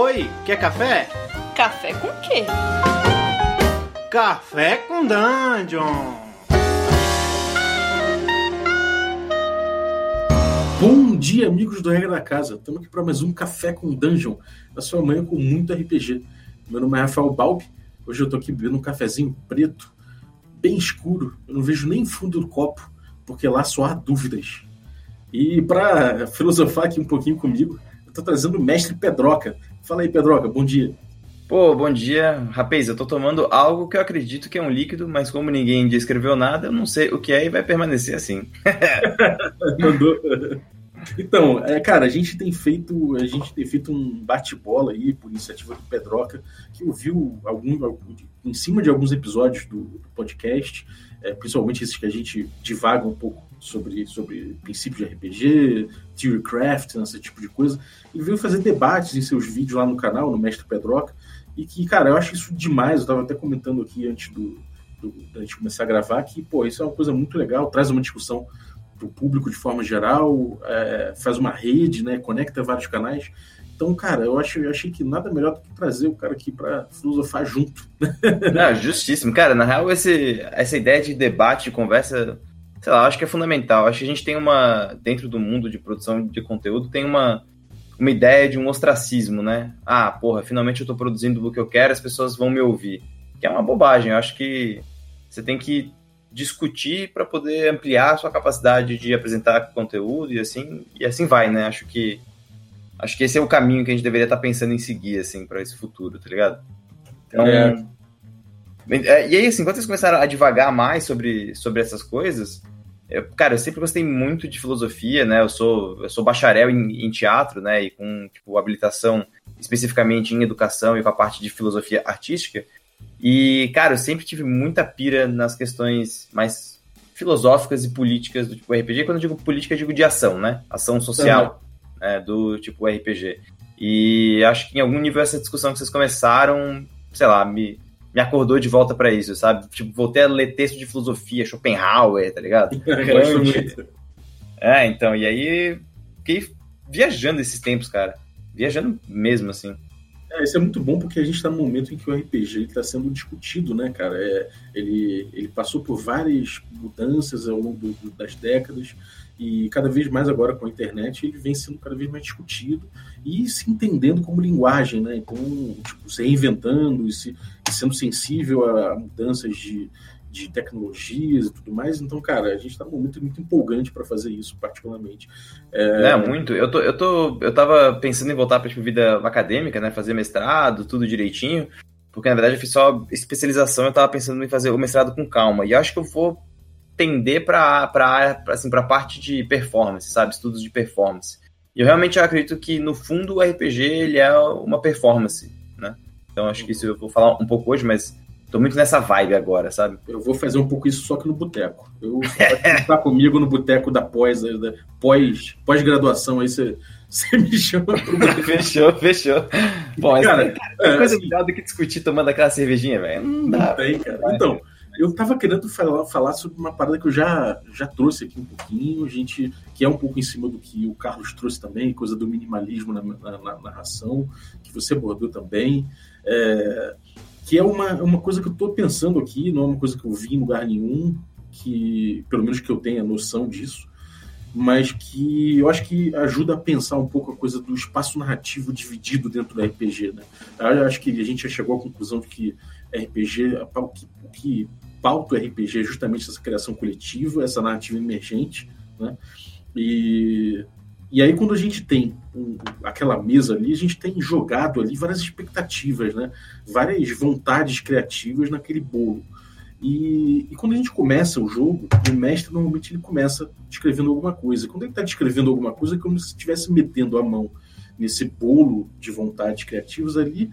Oi, quer café? Café com quê? Café com Dungeon! Bom dia, amigos do Regra da Casa. Estamos aqui para mais um Café com Dungeon, da sua manhã com muito RPG. Meu nome é Rafael Balbi. Hoje eu estou aqui bebendo um cafezinho preto, bem escuro. Eu não vejo nem fundo do copo, porque lá só há dúvidas. E para filosofar aqui um pouquinho comigo, eu estou trazendo o mestre Pedroca. Fala aí, Pedroca, bom dia. Pô, bom dia. Rapaz, eu tô tomando algo que eu acredito que é um líquido, mas como ninguém descreveu nada, eu não sei o que é e vai permanecer assim. Mandou. Então, é, cara, a gente tem feito, a gente tem feito um bate-bola aí por iniciativa do Pedroca, que ouviu algum, algum em cima de alguns episódios do, do podcast, é, principalmente esses que a gente divaga um pouco sobre, sobre princípios de RPG, theorycraft, esse tipo de coisa, e veio fazer debates em seus vídeos lá no canal, no Mestre Pedroca, e que, cara, eu acho isso demais, eu estava até comentando aqui antes do, do, da gente começar a gravar, que, pô, isso é uma coisa muito legal, traz uma discussão para o público de forma geral, é, faz uma rede, né, conecta vários canais. Então, cara, eu, acho, eu achei que nada melhor do que trazer o cara aqui para filosofar junto. Não, justíssimo. Cara, na real, esse, essa ideia de debate, de conversa, sei lá, acho que é fundamental. Acho que a gente tem uma, dentro do mundo de produção de conteúdo, tem uma, uma ideia de um ostracismo, né? Ah, porra, finalmente eu tô produzindo o que eu quero, as pessoas vão me ouvir. Que é uma bobagem. Eu acho que você tem que discutir para poder ampliar a sua capacidade de apresentar conteúdo e assim e assim vai, né? Acho que acho que esse é o caminho que a gente deveria estar tá pensando em seguir assim para esse futuro, tá ligado? Então, é. É. e aí assim, quando vocês começaram a divagar mais sobre sobre essas coisas, eu, cara, eu sempre gostei muito de filosofia, né? Eu sou eu sou bacharel em, em teatro, né? E com tipo habilitação especificamente em educação e com a parte de filosofia artística. E, cara, eu sempre tive muita pira nas questões mais filosóficas e políticas do tipo RPG. Quando eu digo política, eu digo de ação, né? Ação social uhum. né? do tipo RPG. E acho que em algum nível essa discussão que vocês começaram, sei lá, me, me acordou de volta para isso, sabe? Tipo, voltei a ler texto de filosofia, Schopenhauer, tá ligado? é, então, e aí fiquei viajando esses tempos, cara. Viajando mesmo, assim. É, isso é muito bom porque a gente está num momento em que o RPG está sendo discutido, né, cara? É, ele, ele passou por várias mudanças ao longo do, das décadas e cada vez mais agora com a internet ele vem sendo cada vez mais discutido e se entendendo como linguagem, né? Então, tipo, se reinventando e, se, sendo sensível a mudanças de, de tecnologias e tudo mais. Então, cara, a gente está num momento muito empolgante para fazer isso, particularmente. É... é, muito. Eu, tô, eu, tô, eu tava pensando em voltar para tipo, vida acadêmica, né? Fazer mestrado, tudo direitinho. Porque, na verdade, eu fiz só especialização eu tava pensando em fazer o mestrado com calma. E acho que eu vou tender para assim, a parte de performance, sabe? Estudos de performance. E eu realmente acredito que, no fundo, o RPG ele é uma performance? Então, acho que isso eu vou falar um pouco hoje, mas Tô muito nessa vibe agora, sabe? Eu vou fazer um pouco isso só que no boteco. Eu tá comigo no boteco da pós, da pós, pós-graduação aí você você me chama pro Fechou, fechou. Bom, cara, é, coisa assim, melhor do que discutir tomando aquela cervejinha, velho. Não dá. Não tem, cara. Então, eu tava querendo falar, falar sobre uma parada que eu já, já trouxe aqui um pouquinho, gente, que é um pouco em cima do que o Carlos trouxe também, coisa do minimalismo na, na, na narração, que você abordou também. É, que é uma, uma coisa que eu estou pensando aqui, não é uma coisa que eu vi em lugar nenhum, que pelo menos que eu tenha noção disso, mas que eu acho que ajuda a pensar um pouco a coisa do espaço narrativo dividido dentro do RPG. Né? Eu acho que a gente já chegou à conclusão de que RPG, o que, que pauta o RPG é justamente essa criação coletiva, essa narrativa emergente, né? E e aí, quando a gente tem um, aquela mesa ali, a gente tem jogado ali várias expectativas, né? várias vontades criativas naquele bolo. E, e, quando a gente começa o jogo, o mestre normalmente ele começa descrevendo alguma coisa. Quando ele está descrevendo alguma coisa, é como se estivesse metendo a mão nesse bolo de vontades criativas ali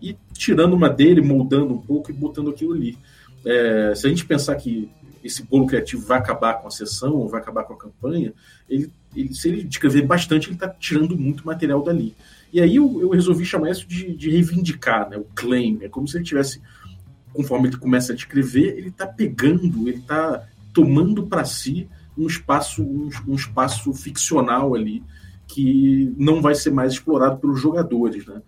e tirando uma dele, moldando um pouco e botando aquilo ali. É, se a gente pensar que esse bolo criativo vai acabar com a sessão, vai acabar com a campanha, ele, ele se ele descrever bastante, ele está tirando muito material dali. E aí eu, eu resolvi chamar isso de, de, reivindicar, né, o claim. É como se ele tivesse, conforme ele começa a descrever, ele está pegando, ele está tomando para si um espaço, um, um, espaço ficcional ali que não vai ser mais explorado pelos jogadores, né?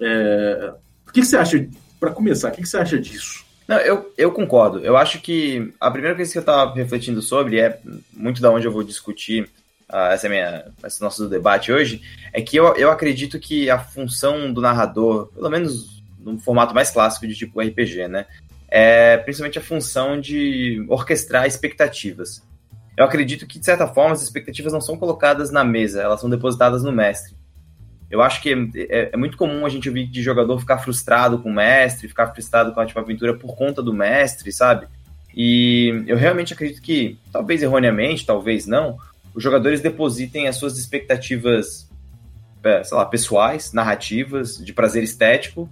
É... O que, que você acha, para começar, o que, que você acha disso? Não, eu, eu concordo. Eu acho que a primeira coisa que eu estava refletindo sobre é muito da onde eu vou discutir uh, essa é minha, esse nosso debate hoje, é que eu, eu acredito que a função do narrador, pelo menos no formato mais clássico de tipo RPG, né, é principalmente a função de orquestrar expectativas. Eu acredito que, de certa forma, as expectativas não são colocadas na mesa, elas são depositadas no mestre. Eu acho que é, é, muito comum a gente ouvir de jogador ficar frustrado com o mestre, ficar frustrado com a tipo, aventura por conta do mestre, sabe? E eu realmente acredito que, talvez erroneamente, talvez não, os jogadores depositem as suas expectativas, é, sei lá, pessoais, narrativas, de prazer estético,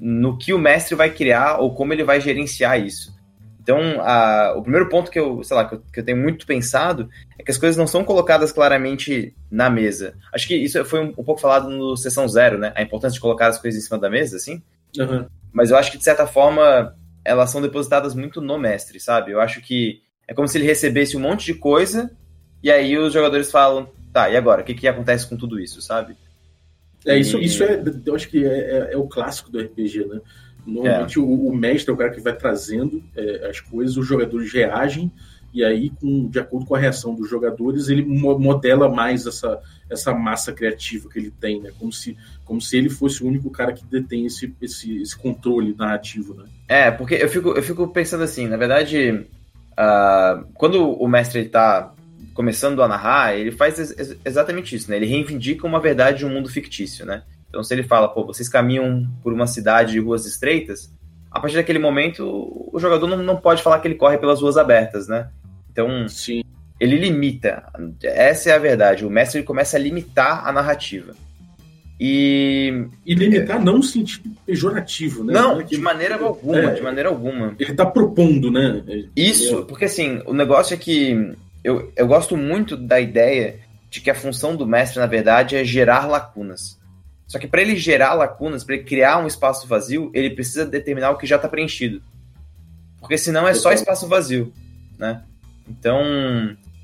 no que o mestre vai criar ou como ele vai gerenciar isso. Então, a, o primeiro ponto que eu, sei lá, que eu, que eu, tenho muito pensado é que as coisas não são colocadas claramente na mesa. Acho que isso foi um, um, pouco falado no Sessão Zero, né? A importância de colocar as coisas em cima da mesa, assim. Uhum. Mas eu acho que, de certa forma, elas são depositadas muito no mestre, sabe? Eu acho que é como se ele recebesse um monte de coisa e aí os jogadores falam, tá, e agora? O que, que acontece com tudo isso, sabe? É, isso, e... isso é, eu acho que é, é, é, o clássico do RPG, né? Normalmente é. o, o, mestre é o cara que vai trazendo é, as coisas, os jogadores reagem, e aí, com, de acordo com a reação dos jogadores, ele modela mais essa, essa massa criativa que ele tem, né? Como se, como se ele fosse o único cara que detém esse, esse, esse controle narrativo, né? É, porque eu fico, eu fico pensando assim, na verdade, uh, quando o mestre está começando a narrar, ele faz ex exatamente isso, né? Ele reivindica uma verdade de um mundo fictício, né? Então, se ele fala, pô, vocês caminham por uma cidade de ruas estreitas, a partir daquele momento, o jogador não, não pode falar que ele corre pelas ruas abertas, né? Então, Sim. ele limita. Essa é a verdade. O mestre começa a limitar a narrativa. E. E limitar não no sentido pejorativo, né? Não, de maneira alguma, é, de maneira alguma. Ele tá propondo, né? Isso, porque assim, o negócio é que eu, eu gosto muito da ideia de que a função do mestre, na verdade, é gerar lacunas. Só que para ele gerar lacunas, para ele criar um espaço vazio, ele precisa determinar o que já está preenchido. Porque senão é só espaço vazio, né? Então,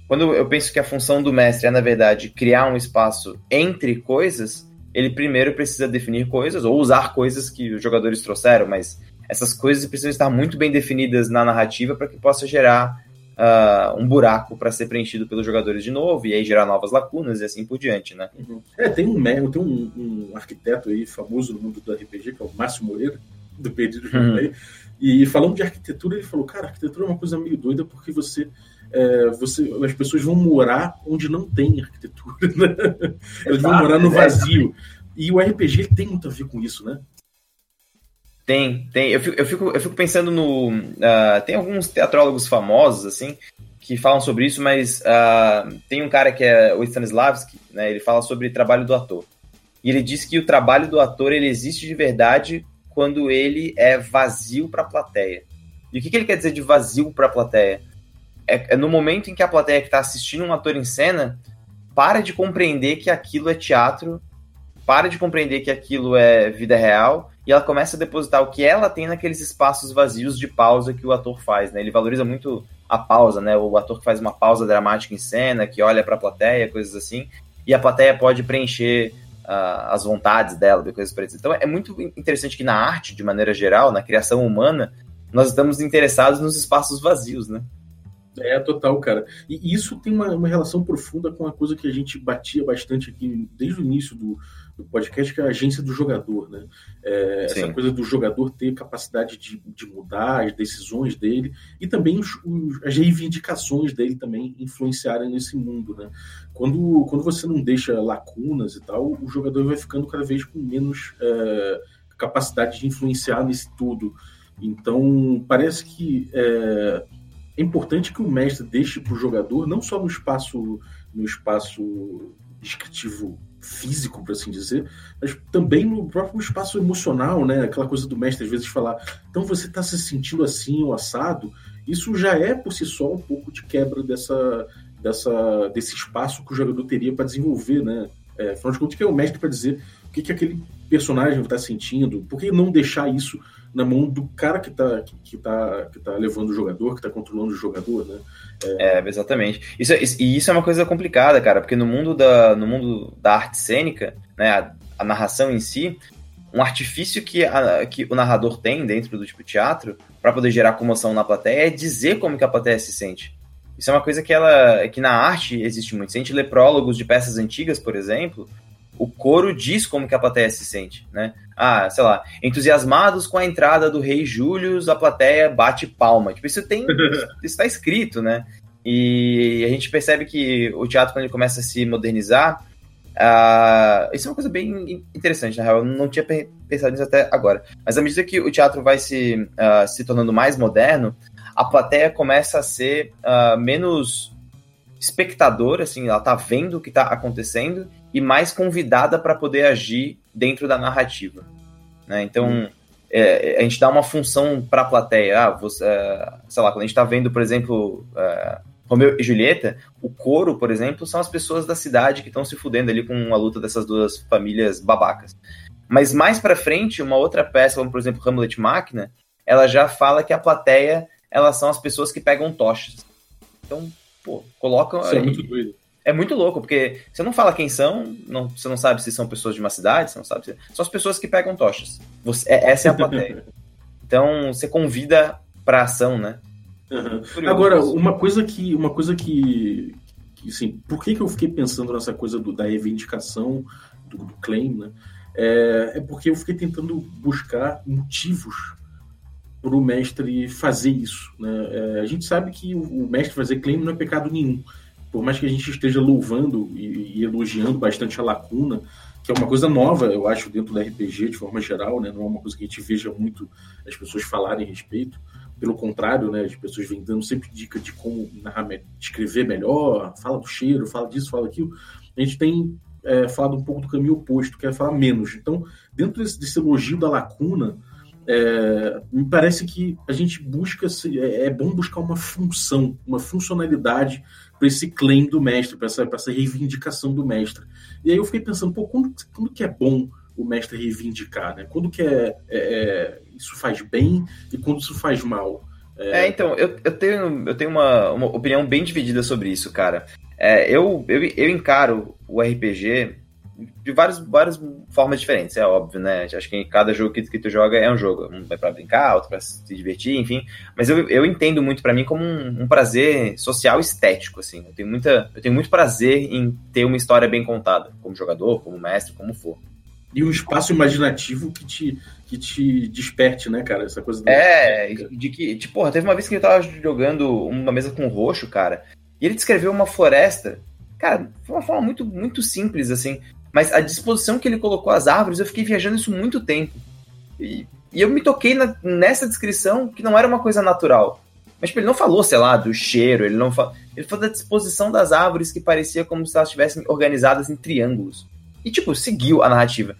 quando eu penso que a função do mestre é, na verdade, criar um espaço entre coisas, ele primeiro precisa definir coisas, ou usar coisas que os jogadores trouxeram, mas essas coisas precisam estar muito bem definidas na narrativa para que possa gerar uh, um buraco para ser preenchido pelos jogadores de novo, e aí gerar novas lacunas e assim por diante, né? Uhum. É, tem um tem um, um, arquiteto aí famoso no mundo do RPG, que é o Márcio Moreira, do Perdido uhum. e falando de arquitetura, ele falou, cara, arquitetura é uma coisa meio doida porque você é, você, as pessoas vão morar onde não tem arquitetura, né? Elas vão morar no vazio. E o RPG tem muito a ver com isso, né? Tem, tem. Eu fico, eu fico, eu fico pensando no. Uh, tem alguns teatrólogos famosos, assim, que falam sobre isso, mas uh, tem um cara que é o Stanislavski, né? Ele fala sobre trabalho do ator. E ele diz que o trabalho do ator ele existe de verdade quando ele é vazio para a plateia. E o que, que, ele quer dizer de vazio para a plateia? É, é, no momento em que a plateia que está assistindo um ator em cena para de compreender que aquilo é teatro, para de compreender que aquilo é vida real e ela começa a depositar o que ela tem naqueles espaços vazios de pausa que o ator faz, né? Ele valoriza muito a pausa, né? O ator que faz uma pausa dramática em cena, que olha para a plateia, coisas assim, e a plateia pode preencher uh, as vontades dela, coisas parecidas. Então é muito interessante que na arte, de maneira geral, na criação humana, nós estamos interessados nos espaços vazios, né? É, total, cara. E isso tem uma, uma relação profunda com a coisa que a gente batia bastante aqui desde o início do, do podcast, que é a agência do jogador, né? É, essa coisa do jogador ter capacidade de, de mudar as decisões dele e também os, os, as reivindicações dele também influenciarem nesse mundo, né? Quando, quando você não deixa lacunas e tal, o jogador vai ficando cada vez com menos é, capacidade de influenciar nesse tudo. Então, parece que é, é importante que o mestre deixe para o jogador, não só no espaço, no espaço descritivo físico, por assim dizer, mas também no próprio espaço emocional, né? Aquela coisa do mestre às vezes falar, então você está se sentindo assim ou assado, isso já é por si só um pouco de quebra dessa, dessa, desse espaço que o jogador teria para desenvolver, né? É, afinal de contas, que é o mestre para dizer o que, que aquele personagem está sentindo, por que não deixar isso na mão do cara que está que, tá, que tá levando o jogador, que está controlando o jogador, né? É, é exatamente. Isso, é, e isso é uma coisa complicada, cara, porque no mundo da, no mundo da arte cênica, né, a, a narração em si, um artifício que, a, que o narrador tem dentro do tipo teatro para poder gerar comoção na plateia é dizer como que a plateia se sente. Isso é uma coisa que ela que na arte existe muito. Se a gente lê prólogos de peças antigas, por exemplo, o coro diz como que a plateia se sente, né? Ah, sei lá, entusiasmados com a entrada do rei Júlio, a plateia bate palma. Tipo, isso tem, isso está escrito, né? E a gente percebe que o teatro quando ele começa a se modernizar, Uh, isso é uma coisa bem interessante, na real. Eu não tinha pensado nisso até agora. Mas à medida que o teatro vai se, uh, se tornando mais moderno, a plateia começa a ser uh, menos espectadora, assim, ela tá vendo o que tá acontecendo e mais convidada para poder agir dentro da narrativa. Né? Então, hum. é, a gente dá uma função para a plateia. Ah, você, é, sei lá, quando a gente está vendo, por exemplo, é, Romeu e Julieta, o coro, por exemplo, são as pessoas da cidade que estão se fudendo ali com a luta dessas duas famílias babacas. Mas mais para frente, uma outra peça, como por exemplo Hamlet Máquina, ela já fala que a plateia, elas são as pessoas que pegam tochas. Então, pô, colocam. Isso é muito doido. É muito louco, porque você não fala quem são, não, você não sabe se são pessoas de uma cidade, você não sabe se... São as pessoas que pegam tochas. Você, é, essa é a plateia. então, você convida pra ação, né? Uhum. Agora, uma coisa que. Uma coisa que, que assim, por que, que eu fiquei pensando nessa coisa do, da reivindicação, do, do claim, né? É, é, porque eu fiquei tentando buscar motivos para o mestre fazer isso. Né? É, a gente sabe que o, o, mestre fazer claim não é pecado nenhum. Por mais que a gente esteja louvando e, e, elogiando bastante a lacuna, que é uma coisa nova, eu acho, dentro da RPG de forma geral, né? não é uma coisa que a gente veja muito as pessoas falarem a respeito. Pelo contrário, né, as pessoas vêm dando sempre dica de como narrar, escrever melhor, fala do cheiro, fala disso, fala aquilo. A gente tem é, falado um pouco do caminho oposto, que é falar menos. Então, dentro desse, desse elogio da lacuna, é, me parece que a gente busca, é, é bom buscar uma função, uma funcionalidade para esse claim do mestre, para essa, essa reivindicação do mestre. E aí eu fiquei pensando, pô, quando, quando que é bom o mestre reivindicar, né? Quando que é, é, é isso faz bem e quando isso faz mal? É, é então, eu, eu tenho, eu tenho uma, uma opinião bem dividida sobre isso, cara. É, eu, eu, eu encaro o RPG de várias, várias formas diferentes, é óbvio, né? Acho que cada jogo que, que tu joga é um jogo. Um é pra brincar, outro pra se divertir, enfim. Mas eu, eu entendo muito para mim como um, um, prazer social estético, assim. Eu tenho, muita, eu tenho muito prazer em ter uma história bem contada, como jogador, como mestre, como for e um espaço imaginativo que te, que te desperte, né, cara? Essa coisa. É, de que, tipo, porra, teve uma vez que ele tava jogando uma mesa com roxo, cara, e ele descreveu uma floresta. Cara, foi uma forma muito, muito simples, assim. Mas a disposição que ele colocou as árvores, eu fiquei viajando isso muito tempo. E, e eu me toquei na, nessa descrição que não era uma coisa natural. Mas, tipo, ele não falou, sei lá, do cheiro, ele não falou. Ele falou da disposição das árvores que parecia como se elas estivessem organizadas em triângulos. E, tipo, seguiu a narrativa.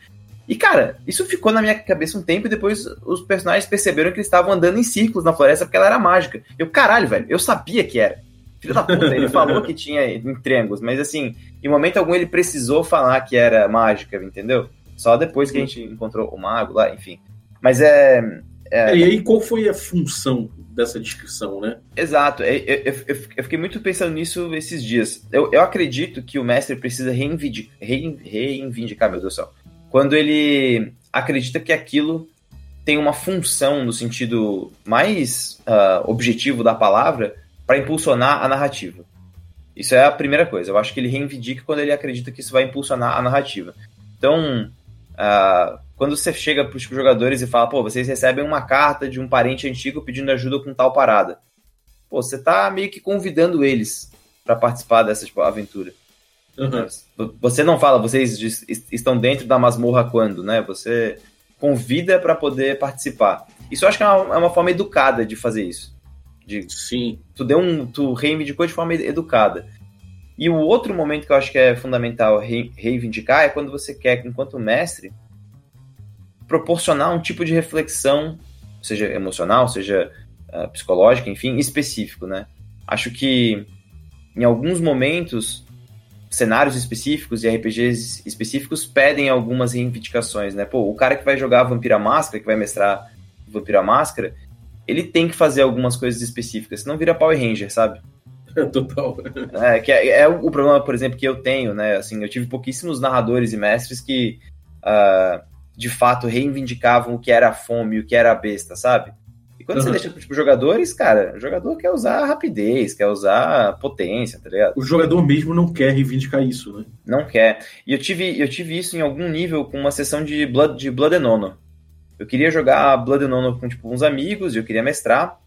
E, cara, isso ficou na minha cabeça um tempo e depois os personagens perceberam que eles estavam andando em círculos na floresta porque ela era mágica. Eu, caralho, velho, eu sabia que era. Filho da puta, ele falou que tinha em triângulos, mas assim, em momento algum ele precisou falar que era mágica, entendeu? Só depois que a gente encontrou o mago lá, enfim. Mas é. é... E aí, qual foi a função dessa descrição, né? Exato. Eu, eu, eu, eu, fiquei muito pensando nisso esses dias. Eu, eu acredito que o mestre precisa reivindicar, reivindicar, meu Deus do céu, quando ele acredita que aquilo tem uma função no sentido mais uh, objetivo da palavra para impulsionar a narrativa. Isso é a primeira coisa. Eu acho que ele reivindica quando ele acredita que isso vai impulsionar a narrativa. Então, uh, quando você chega para os jogadores e fala, pô, vocês recebem uma carta de um parente antigo pedindo ajuda com tal parada. Pô, você tá meio que convidando eles para participar dessa tipo, aventura. Uhum. Você não fala, vocês estão dentro da masmorra quando, né? Você convida para poder participar. Isso eu acho que é uma, é uma, forma educada de fazer isso. De, Sim. Tu deu um, tu reivindicou de forma educada. E o outro momento que eu acho que é fundamental reivindicar é quando você quer, enquanto mestre, proporcionar um tipo de reflexão, seja emocional, seja uh, psicológica, enfim, específico, né? Acho que em alguns momentos cenários específicos e RPGs específicos pedem algumas reivindicações, né? Pô, o cara que vai jogar Vampira Máscara, que vai mestrar Vampira Máscara, ele tem que fazer algumas coisas específicas, senão vira Power Ranger, sabe? Total. É, que é, é, o problema, por exemplo, que eu tenho, né? Assim, eu tive pouquíssimos narradores e mestres que uh, de fato reivindicavam o que era a fome e o que era a besta, sabe? E quando uhum. você deixa para tipo, jogadores, cara, o jogador quer usar rapidez, quer usar potência, tá ligado? O jogador mesmo não quer reivindicar isso, né? Não quer. E eu tive, eu tive isso em algum nível com uma sessão de Blood, de Blood and Honor. Eu queria jogar Blood and Honor com tipo, uns amigos, e eu queria mestrar.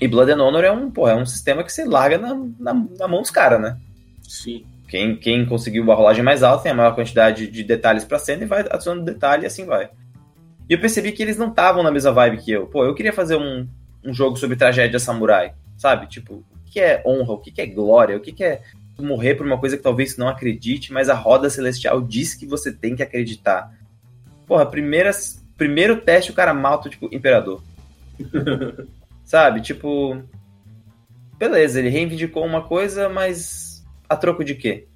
E Blood and Honor é um, porra, é um sistema que você larga na, na, na mão dos caras, né? Sim. Quem, quem conseguiu a rolagem mais alta tem a maior quantidade de detalhes para cena e vai adicionando detalhe e assim vai. E eu percebi que eles não estavam na mesma vibe que eu. Pô, eu queria fazer um, um jogo sobre tragédia samurai, sabe? Tipo, o que é honra, o que é glória, o que é morrer por uma coisa que talvez não acredite, mas a roda celestial diz que você tem que acreditar. Porra, primeiras, primeiro teste o cara malta, tipo, imperador. sabe? Tipo, beleza, ele reivindicou uma coisa, mas a troco de quê?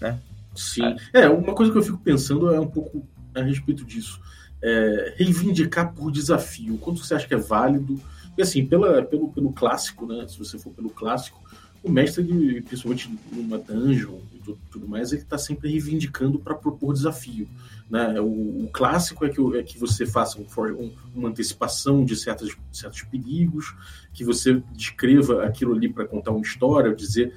Né? Sim. É, uma coisa que eu fico pensando é um pouco a respeito disso é, reivindicar por desafio? Quanto você acha que é válido? E assim, pela, pelo, pelo clássico, né? Se você for pelo clássico, o mestre, principalmente numa dungeon e tudo, tudo mais, ele está sempre reivindicando para propor desafio. Né? O, o, clássico é que, é que você faça um, uma antecipação de certos, certos perigos, que você descreva aquilo ali para contar uma história, dizer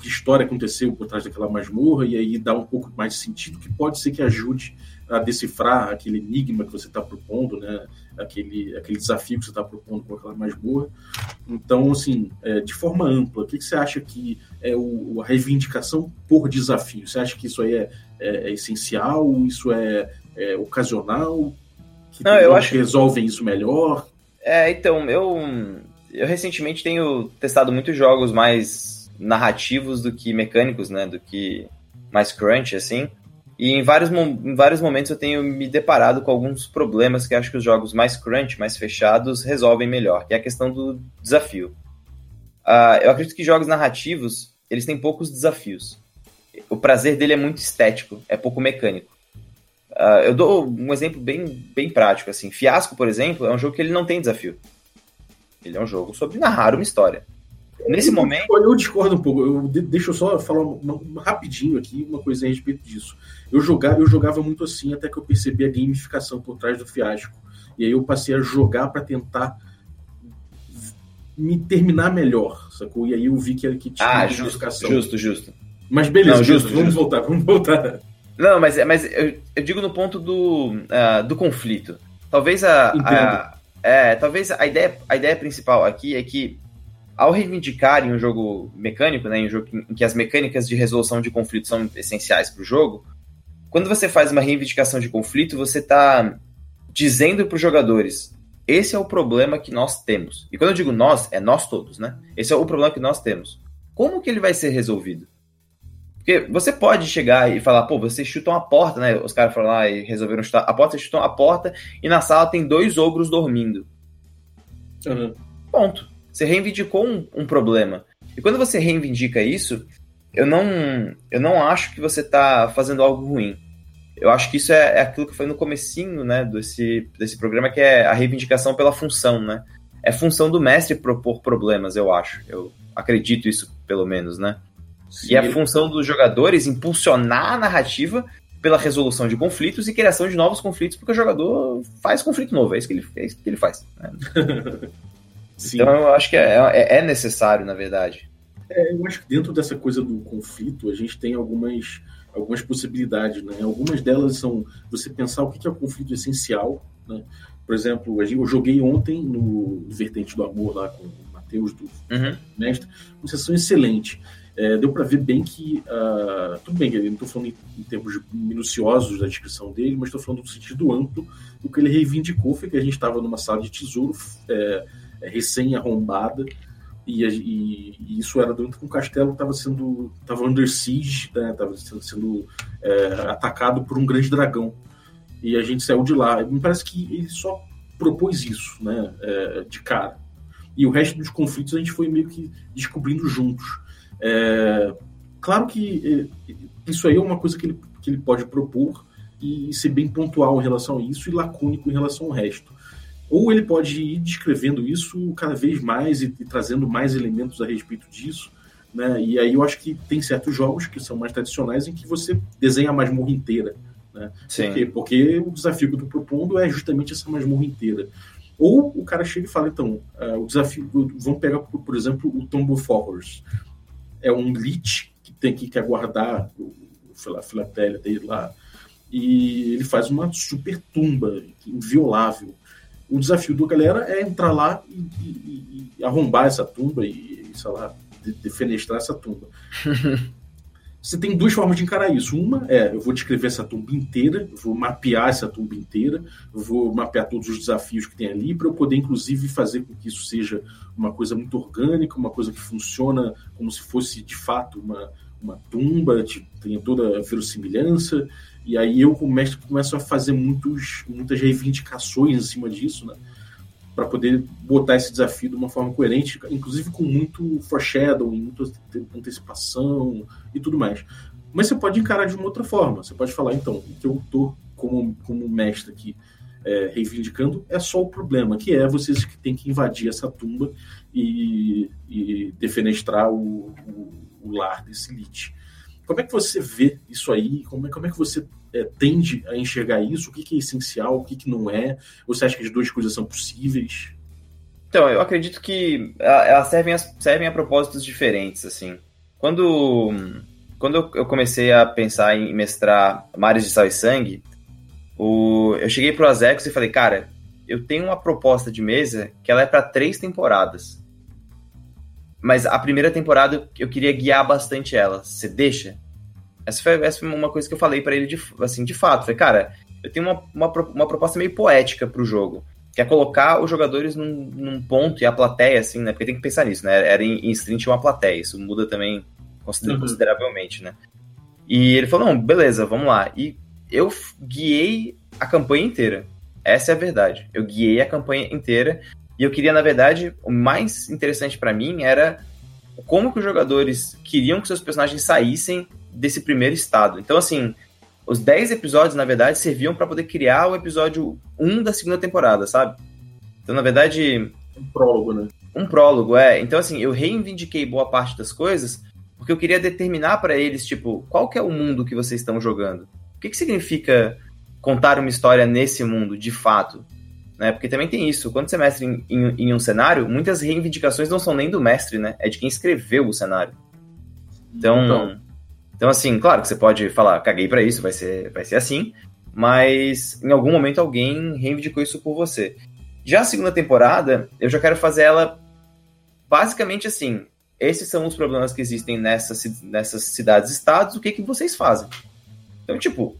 que história aconteceu por trás daquela masmorra, e aí dá um pouco mais de sentido, que pode ser que ajude a decifrar aquele enigma que você está propondo, né? aquele, aquele desafio que você está propondo com aquela masmorra. Então, assim, é, de forma ampla, o que, que você acha que é o, a reivindicação por desafio? Você acha que isso aí é, é, é essencial? Isso é, é ocasional? Que Não, eu acho que resolvem isso melhor? É, então, eu, eu recentemente tenho testado muitos jogos mais narrativos do que mecânicos, né? Do que mais crunch, assim. E em vários, em vários momentos eu tenho me deparado com alguns problemas que acho que os jogos mais crunch, mais fechados, resolvem melhor, que é a questão do desafio. Uh, eu acredito que jogos narrativos, eles têm poucos desafios. O prazer dele é muito estético, é pouco mecânico. Uh, eu dou um exemplo bem, bem prático, assim. Fiasco, por exemplo, é um jogo que ele não tem desafio. Ele é um jogo sobre narrar uma história. Nesse eu, momento. Eu discordo um pouco. Eu, deixa eu só falar uma, uma, rapidinho aqui uma coisa a respeito disso. Eu jogava, eu jogava muito assim até que eu percebi a gamificação por trás do fiasco. E aí eu passei a jogar para tentar me terminar melhor, sacou? E aí eu vi que, que tinha ah, gamificação. Justo, justo. Mas beleza, Não, justo, vamos justo. voltar, vamos voltar. Não, mas, mas eu, eu digo no ponto do, uh, do conflito. Talvez a, a, é, talvez a ideia, a ideia principal aqui é que ao reivindicar em um jogo mecânico, né, em um jogo em que as mecânicas de resolução de conflito são essenciais para o jogo, quando você faz uma reivindicação de conflito, você está dizendo para os jogadores: esse é o problema que nós temos. E quando eu digo nós, é nós todos, né? Esse é o problema que nós temos. Como que ele vai ser resolvido? Porque você pode chegar e falar, pô, vocês chutam a porta, né? Os caras foram lá e resolveram chutar a porta, vocês chutam a porta e na sala tem dois ogros dormindo. Uhum. Ponto. Você reivindicou um, um problema. E quando você reivindica isso, eu não, eu não acho que você está fazendo algo ruim. Eu acho que isso é, é aquilo que foi no comecinho, né, desse, desse programa, que é a reivindicação pela função, né? É função do mestre propor problemas, eu acho. Eu acredito isso, pelo menos, né? Sim. E é a função dos jogadores impulsionar a narrativa pela resolução de conflitos e criação de novos conflitos, porque o jogador faz conflito novo, é isso que ele, é isso que ele faz. Né? então eu acho que é, é, é necessário, na verdade. É, eu acho que dentro dessa coisa do conflito, a gente tem algumas, algumas possibilidades. Né? Algumas delas são você pensar o que é o conflito essencial. Né? Por exemplo, eu joguei ontem no Vertente do Amor lá com o Matheus, do uhum. mestre, uma sessão excelente. É, deu para ver bem que. Uh, tudo bem, eu não estou falando em, em, termos minuciosos da descrição dele, mas estou falando no sentido amplo. O que ele reivindicou foi que a gente estava numa sala de tesouro é, é, recém-arrombada e, e, e, isso era dentro de um castelo que estava sendo estava under siege, estava né, sendo, sendo é, atacado por um grande dragão. E a gente saiu de lá. Me parece que ele só propôs isso, né, é, de cara. E o resto dos conflitos a gente foi meio que descobrindo juntos. É, claro que é, isso aí é uma coisa que ele, que ele pode propor e ser bem pontual em relação a isso e lacônico em relação ao resto. Ou ele pode ir descrevendo isso cada vez mais e, e trazendo mais elementos a respeito disso. Né? E aí eu acho que tem certos jogos que são mais tradicionais em que você desenha a masmorra inteira. Né? Por quê? Porque o desafio que eu estou propondo é justamente essa masmorra inteira. Ou o cara chega e fala, então, uh, o desafio. Vamos pegar, por, por exemplo, o Tomb of Horrors. É um lich que tem que, que aguardar a filatélia dele lá. E ele faz uma super tumba, inviolável. O desafio da galera é entrar lá e, e, e arrombar essa tumba e, sei lá, defenestrar essa tumba. Você tem duas formas de encarar isso. Uma é, eu vou descrever essa tumba inteira, vou mapear essa tumba inteira, vou mapear todos os desafios que tem ali, para eu poder, inclusive, fazer com que isso seja uma coisa muito orgânica, uma coisa que funciona como se fosse, de fato, uma, uma tumba, tipo, tenha toda a verossimilhança. E aí eu, como mestre, começo a fazer muitos, muitas reivindicações em cima disso, né? Para poder botar esse desafio de uma forma coerente, inclusive com muito foreshadowing, muita antecipação e tudo mais. Mas você pode encarar de uma outra forma. Você pode falar, então, o que eu estou como, como mestre aqui é, reivindicando é só o problema, que é vocês que têm que invadir essa tumba e, e defenestrar o, o, o lar desse Lich. Como é que você vê isso aí? Como é, como é que você é, tende a enxergar isso? O que, que é essencial, o que, que não é? Você acha que as duas coisas são possíveis? Então, eu acredito que elas servem a, servem a propósitos diferentes, assim. Quando, quando eu comecei a pensar em mestrar Mares de Sal e Sangue, o, eu cheguei pro Azex e falei, cara, eu tenho uma proposta de mesa que ela é para três temporadas. Mas a primeira temporada eu queria guiar bastante ela. Você deixa? Essa foi, essa foi uma coisa que eu falei para ele de, assim, de fato. Falei, cara, eu tenho uma, uma, uma proposta meio poética pro jogo. Que é colocar os jogadores num, num, ponto e a plateia, assim, né? Porque tem que pensar nisso, né? Era em, em tinha uma plateia. Isso muda também uhum. consideravelmente, né? E ele falou, não, beleza, vamos lá. E eu guiei a campanha inteira. Essa é a verdade. Eu guiei a campanha inteira e eu queria, na verdade, o mais interessante para mim era como que os jogadores queriam que seus personagens saíssem desse primeiro estado. Então, assim, os 10 episódios, na verdade, serviam para poder criar o episódio 1 da segunda temporada, sabe? Então, na verdade. Um prólogo, né? Um prólogo, é. Então, assim, eu reivindiquei boa parte das coisas porque eu queria determinar para eles, tipo, qual que é o mundo que vocês estão jogando? O que, que significa contar uma história nesse mundo, de fato? Né? Porque também tem isso. Quando você mestre em, em, em, um cenário, muitas reivindicações não são nem do mestre, né? É de quem escreveu o cenário. Então, então, então assim, claro que você pode falar, caguei para isso, vai ser, vai ser assim, mas em algum momento alguém reivindicou isso por você. Já a segunda temporada, eu já quero fazer ela basicamente assim. Esses são os problemas que existem nessas, nessas cidades-estados, o que, que vocês fazem? Então, tipo,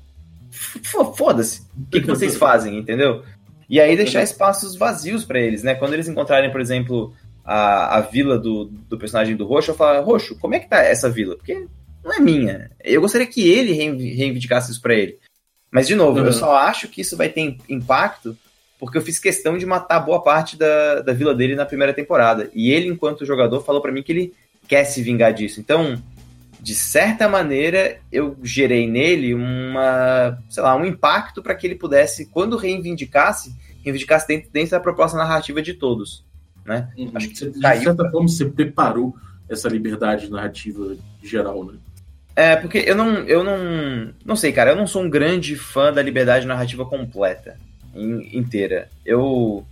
foda-se. O que, que vocês fazem, entendeu? E aí deixar uhum. espaços vazios para eles, né? Quando eles encontrarem, por exemplo, a, a vila do, do personagem do Roxo, eu falo, Roxo, como é que tá essa vila? Porque não é minha. Eu gostaria que ele reivindicasse isso para ele. Mas, de novo, uhum. eu só acho que isso vai ter impacto porque eu fiz questão de matar boa parte da, da vila dele na primeira temporada. E ele, enquanto jogador, falou para mim que ele quer se vingar disso. Então, de certa maneira, eu gerei nele uma, sei lá, um impacto para que ele pudesse, quando reivindicasse, reivindicasse dentro, dentro da proposta narrativa de todos. Né? Uhum. Acho que de caiu... certa forma você preparou essa liberdade narrativa geral, né? É, porque eu não, eu não, não sei, cara, eu não sou um grande fã da liberdade narrativa completa, in, inteira. Eu,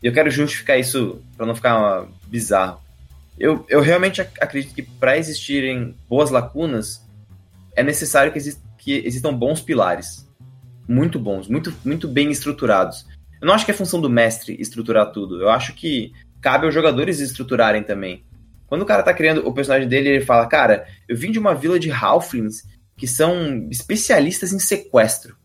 eu quero justificar isso para não ficar bizarro eu, eu realmente acredito que para existirem boas lacunas, é necessário que, exist, que existam bons pilares. Muito bons, muito, muito bem estruturados. Eu não acho que é função do mestre estruturar tudo. Eu acho que cabe aos jogadores estruturarem também. Quando o cara tá criando o personagem dele, ele fala: Cara, eu vim de uma vila de Halflings que são especialistas em sequestro.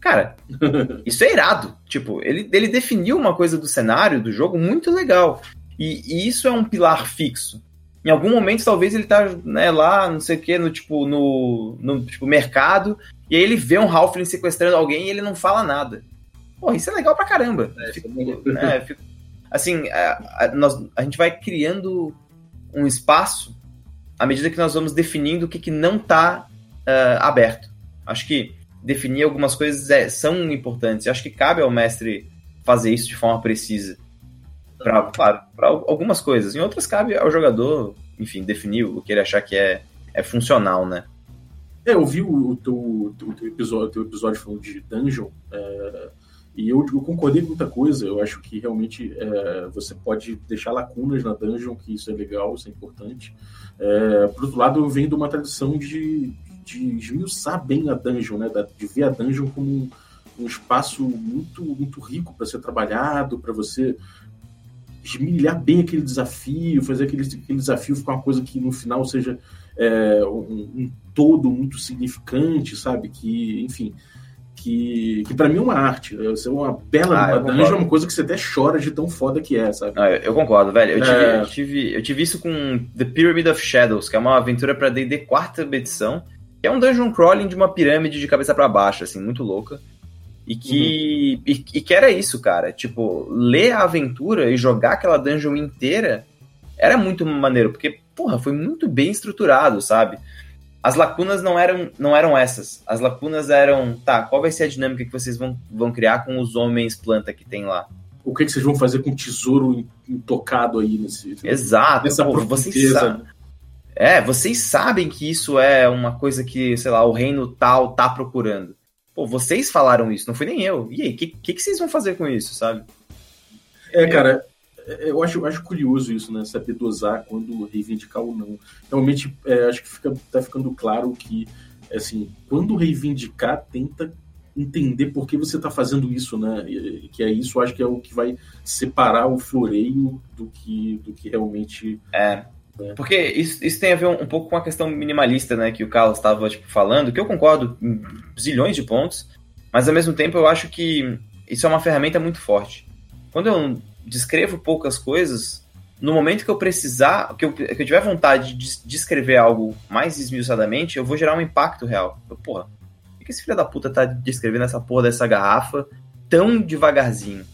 Cara, isso é irado. Tipo, ele, ele definiu uma coisa do cenário do jogo muito legal. E, e, isso é um pilar fixo. Em algum momento, talvez ele tá né, lá, não sei o que, no tipo, no, no tipo, mercado, e aí ele vê um Halfling sequestrando alguém e ele não fala nada. Pô, isso é legal pra caramba. É, fico, né, fico, assim, a, a, nós, a gente vai criando um espaço à medida que nós vamos definindo o que, que não está uh, aberto. Acho que definir algumas coisas é, são importantes. acho que cabe ao mestre fazer isso de forma precisa. Pra, claro, para algumas coisas. Em outras cabe ao jogador, enfim, definir o que ele achar que é, é funcional, né? É, eu vi o teu, o teu, episódio, teu episódio falando de dungeon, é, e eu, eu, concordei com muita coisa. Eu acho que realmente é, você pode deixar lacunas na dungeon, que isso é legal, isso é importante. É, por outro lado, eu venho de uma tradição de, de esmiuçar bem a dungeon, né? De ver a dungeon como um, um espaço muito, muito rico para ser trabalhado, para você esmilhar bem aquele desafio, fazer aquele, aquele desafio ficar uma coisa que no final seja é, um, um, todo muito significante, sabe? Que, enfim, que, que para mim é uma arte. É uma bela ah, dungeon é uma coisa que você até chora de tão foda que é, sabe? Ah, eu concordo, velho. Eu, tive, é... eu, tive, eu tive isso com The Pyramid of Shadows, que é uma aventura para D&D quarta edição, que é um dungeon crawling de uma pirâmide de cabeça para baixo, assim, muito louca. E que, uhum. e, e, que era isso, cara. Tipo, ler a aventura e jogar aquela dungeon inteira era muito maneiro, porque, porra, foi muito bem estruturado, sabe? As lacunas não eram, não eram essas. As lacunas eram, tá, qual vai ser a dinâmica que vocês vão, vão criar com os homens planta que tem lá? O que, que vocês vão fazer com o tesouro intocado aí nesse. Exato, nessa pô, vocês sabem. É, vocês sabem que isso é uma coisa que, sei lá, o reino tal tá procurando. Pô, vocês falaram isso, não foi nem eu. E aí, o que, que, que, vocês vão fazer com isso, sabe? É, cara, é, eu acho, eu acho curioso isso, né? Saber dosar quando reivindicar ou não. Realmente, é, acho que fica, tá ficando claro que, assim, quando reivindicar, tenta entender por que você está fazendo isso, né? E, que é isso, acho que é o que vai separar o floreio do que, do que realmente é. É. Porque isso, isso tem a ver um, um, pouco com a questão minimalista, né, que o Carlos estava tipo, falando, que eu concordo em zilhões de pontos, mas ao mesmo tempo eu acho que isso é uma ferramenta muito forte. Quando eu descrevo poucas coisas, no momento que eu precisar, que eu, que eu tiver vontade de descrever algo mais esmiuçadamente, eu vou gerar um impacto real. Eu, porra, por que esse filho da puta tá descrevendo essa porra dessa garrafa tão devagarzinho?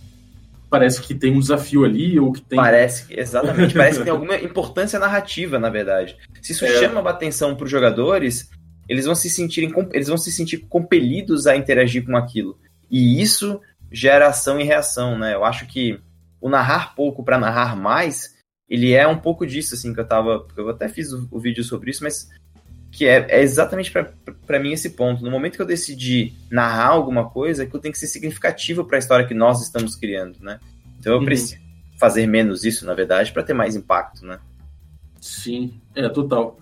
Parece que tem um desafio ali, ou que tem. Parece, exatamente, parece que tem alguma importância narrativa, na verdade. Se isso é. chama a atenção para os jogadores, eles vão se sentirem, eles vão se sentir compelidos a interagir com aquilo. E isso gera ação e reação, né? Eu acho que o narrar pouco para narrar mais, ele é um pouco disso, assim, que eu tava. Eu até fiz o, o vídeo sobre isso, mas que é, é exatamente para mim esse ponto. No momento que eu decidi narrar alguma coisa, que eu tenho que ser significativo para a história que nós estamos criando, né? Então eu uhum. preciso fazer menos isso, na verdade, para ter mais impacto, né? Sim, é total.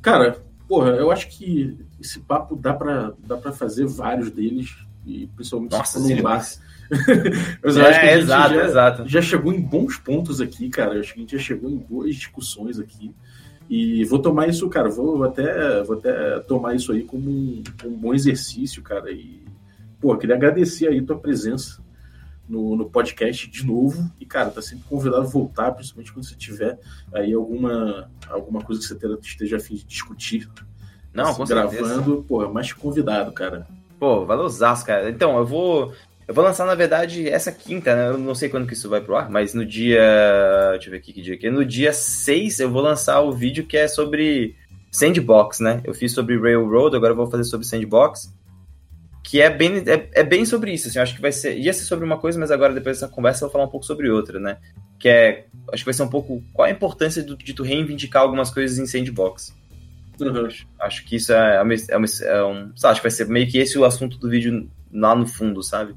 Cara, porra, eu acho que esse papo dá para dá para fazer vários deles e principalmente Nossa, se for Mas eu é, acho que a gente exato, já, exato. já chegou em bons pontos aqui, cara. Eu acho que a gente já chegou em boas discussões aqui. E vou tomar isso, cara, vou até, vou até tomar isso aí como um, um bom exercício, cara. E, pô, queria agradecer aí tua presença no, no podcast de novo. E, cara, tá sempre convidado a voltar, principalmente quando você tiver aí alguma, alguma coisa que você esteja a fim de discutir. Não, assim, com gravando, certeza. pô, mais convidado, cara. Pô, valeu, cara. Então, eu vou. Eu vou lançar, na verdade, essa quinta, né? Eu não sei quando que isso vai pro ar, mas no dia. Deixa eu ver aqui que dia que é. No dia 6 eu vou lançar o vídeo que é sobre Sandbox, né? Eu fiz sobre Railroad, agora eu vou fazer sobre Sandbox. Que é bem, é, é bem sobre isso, assim. Eu acho que vai ser. Ia ser sobre uma coisa, mas agora, depois dessa conversa, eu vou falar um pouco sobre outra, né? Que é. Acho que vai ser um pouco. Qual a importância do, de tu reivindicar algumas coisas em Sandbox? Uhum. Acho, acho, que isso é, é, uma, é, uma, é um. Sabe, acho que vai ser meio que esse o assunto do vídeo lá no fundo, sabe?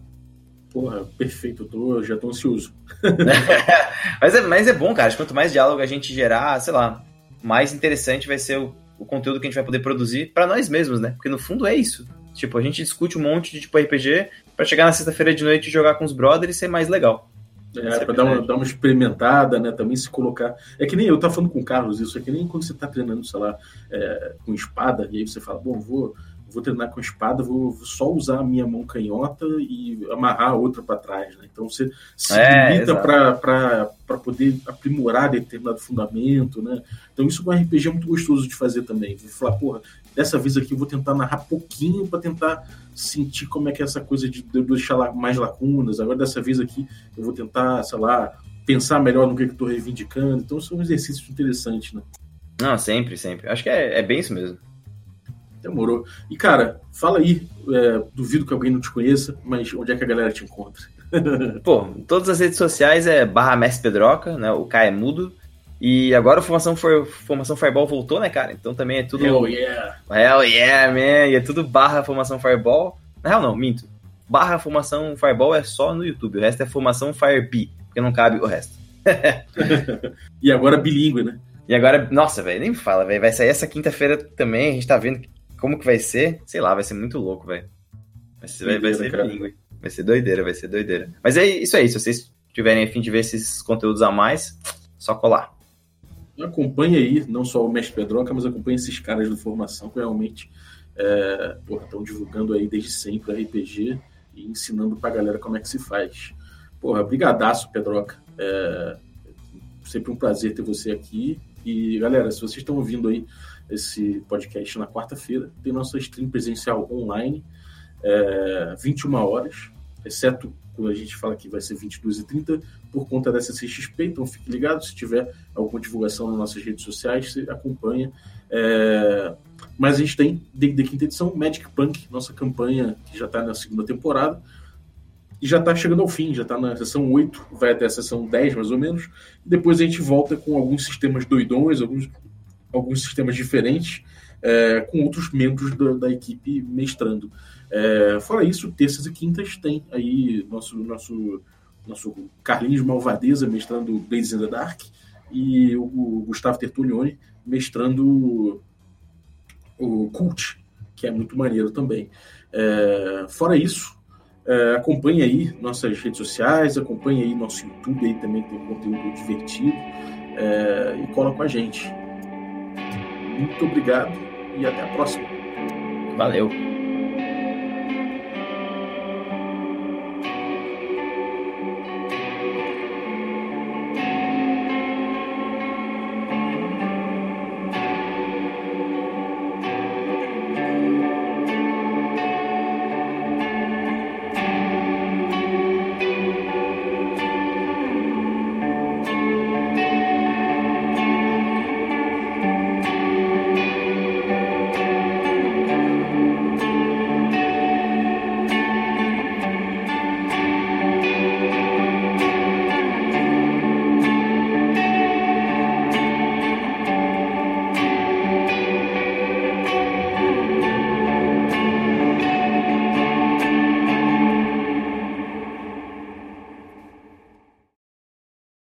Porra, perfeito, eu, tô, eu já tô ansioso. mas, é, mas é bom, cara. Quanto mais diálogo a gente gerar, sei lá, mais interessante vai ser o, o conteúdo que a gente vai poder produzir para nós mesmos, né? Porque no fundo é isso. Tipo, a gente discute um monte de tipo RPG para chegar na sexta-feira de noite e jogar com os brothers e ser mais legal. É, pra dar uma, dar uma experimentada, né? Também se colocar. É que nem eu tava falando com o Carlos isso, é que nem quando você tá treinando, sei lá, é, com espada, e aí você fala, bom, vou vou treinar com espada, vou, só usar a minha mão canhota e amarrar a outra para trás. Né? Então você se é, limita para poder aprimorar determinado fundamento. Né? Então isso com RPG é muito gostoso de fazer também. Vou falar, porra, dessa vez aqui eu vou tentar narrar pouquinho para tentar sentir como é que é essa coisa de deixar mais lacunas. Agora dessa vez aqui eu vou tentar, sei lá, pensar melhor no que, que eu estou reivindicando. Então isso é um exercício interessante, né? Não, sempre, sempre. Acho que é, é bem isso mesmo. Demorou. E, cara, fala aí, é, duvido que alguém não te conheça, mas onde é que a galera te encontra? Pô, todas as redes sociais é barra Mestre Pedroca, né? O K é mudo. E agora a formação, for, formação Fireball voltou, né, cara? Então também é tudo. Hell yeah! Hell yeah, man! E é tudo barra formação Fireball. Na real, não, minto. Barra formação Fireball é só no YouTube. O resto é formação Firebee, porque não cabe o resto. e agora bilíngue, né? E agora, nossa, velho, nem me fala, velho. Vai sair essa quinta-feira também. A gente tá vendo como que vai ser. Sei lá, vai ser muito louco, velho. Vai ser, vai, vai ser. Vai ser doideira, vai ser doideira. Mas é isso aí. Se vocês tiverem a fim de ver esses conteúdos a mais, só colar. Acompanhe aí, não só o Mestre Pedroca, mas acompanhe esses caras de formação que realmente estão é, divulgando aí desde sempre a RPG e ensinando pra galera como é que se faz. Porra, brigadaço, Pedroca. É sempre um prazer ter você aqui. E, galera, se vocês estão ouvindo aí esse podcast na quarta-feira, tem nossa stream presencial online, é, 21 horas, exceto quando a gente fala que vai ser 22 e 30 por conta dessa CXP, então fique ligado, se tiver alguma divulgação nas nossas redes sociais, você acompanha. É... Mas a gente tem, desde a quinta edição, Magic Punk, nossa campanha que já está na segunda temporada, e já está chegando ao fim, já está na sessão 8, vai até a sessão 10 mais ou menos, e depois a gente volta com alguns sistemas doidões, alguns, alguns sistemas diferentes, é, com outros membros da, equipe mestrando. É, fora isso, terças e quintas tem aí nosso, nosso, nosso Carlinhos Malvadeza mestrando Blades in the Dark e o Gustavo Tertulione mestrando o Cult, que é muito maneiro também. É, fora isso, é, acompanhe aí nossas redes sociais, acompanhe aí nosso YouTube aí também, tem conteúdo divertido é, e cola com a gente. Muito obrigado e até a próxima. Valeu!